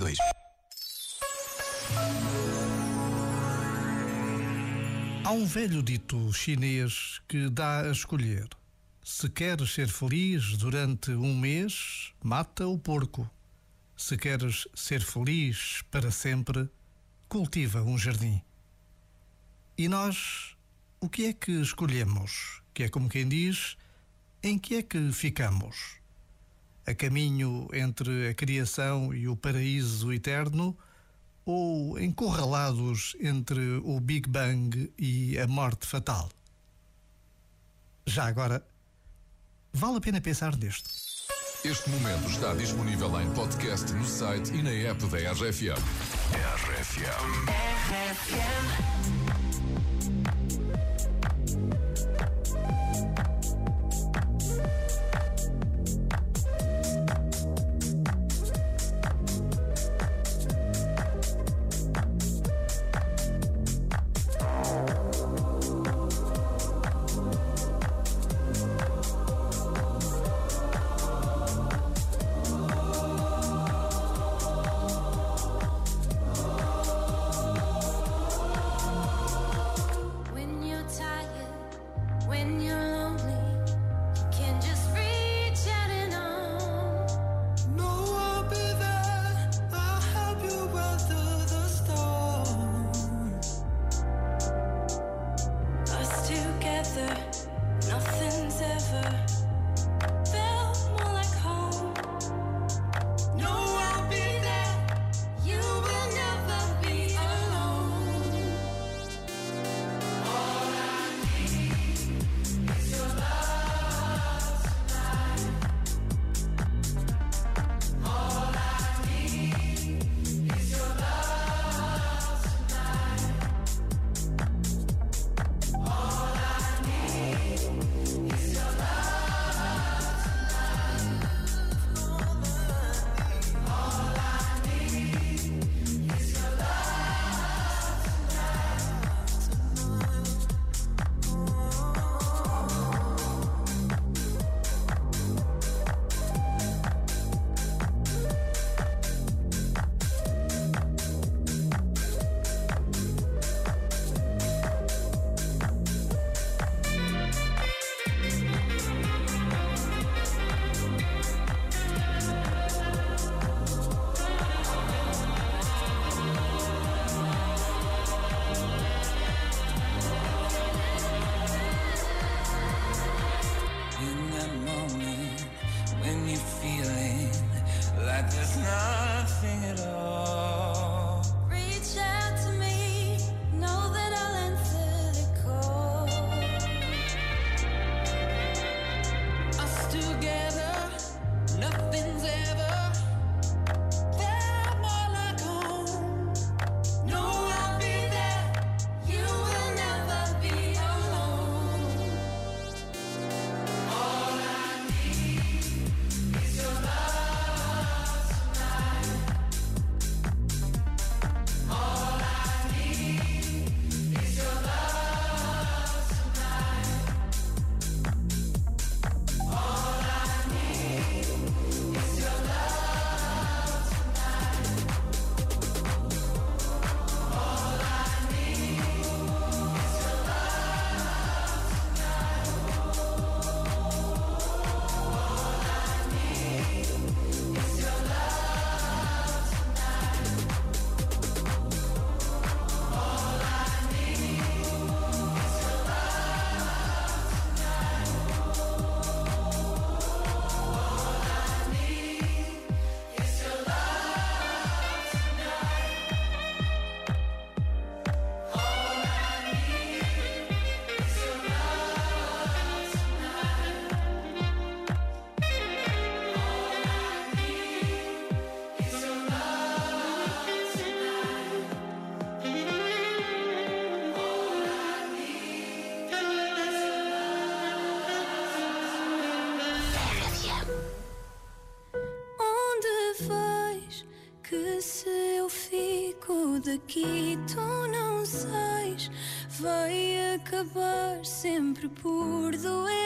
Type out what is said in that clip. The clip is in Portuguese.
2022. Há um velho dito chinês que dá a escolher. Se queres ser feliz durante um mês, mata o porco. Se queres ser feliz para sempre, cultiva um jardim. E nós, o que é que escolhemos? Que é como quem diz, em que é que ficamos? A caminho entre a criação e o paraíso eterno? Ou encurralados entre o Big Bang e a morte fatal? Já agora, vale a pena pensar nisto. Este momento está disponível em podcast no site e na app da RFM. RFM. When nothing's ever nothing at all. Que se eu fico daqui, tu não sais. Vai acabar sempre por doer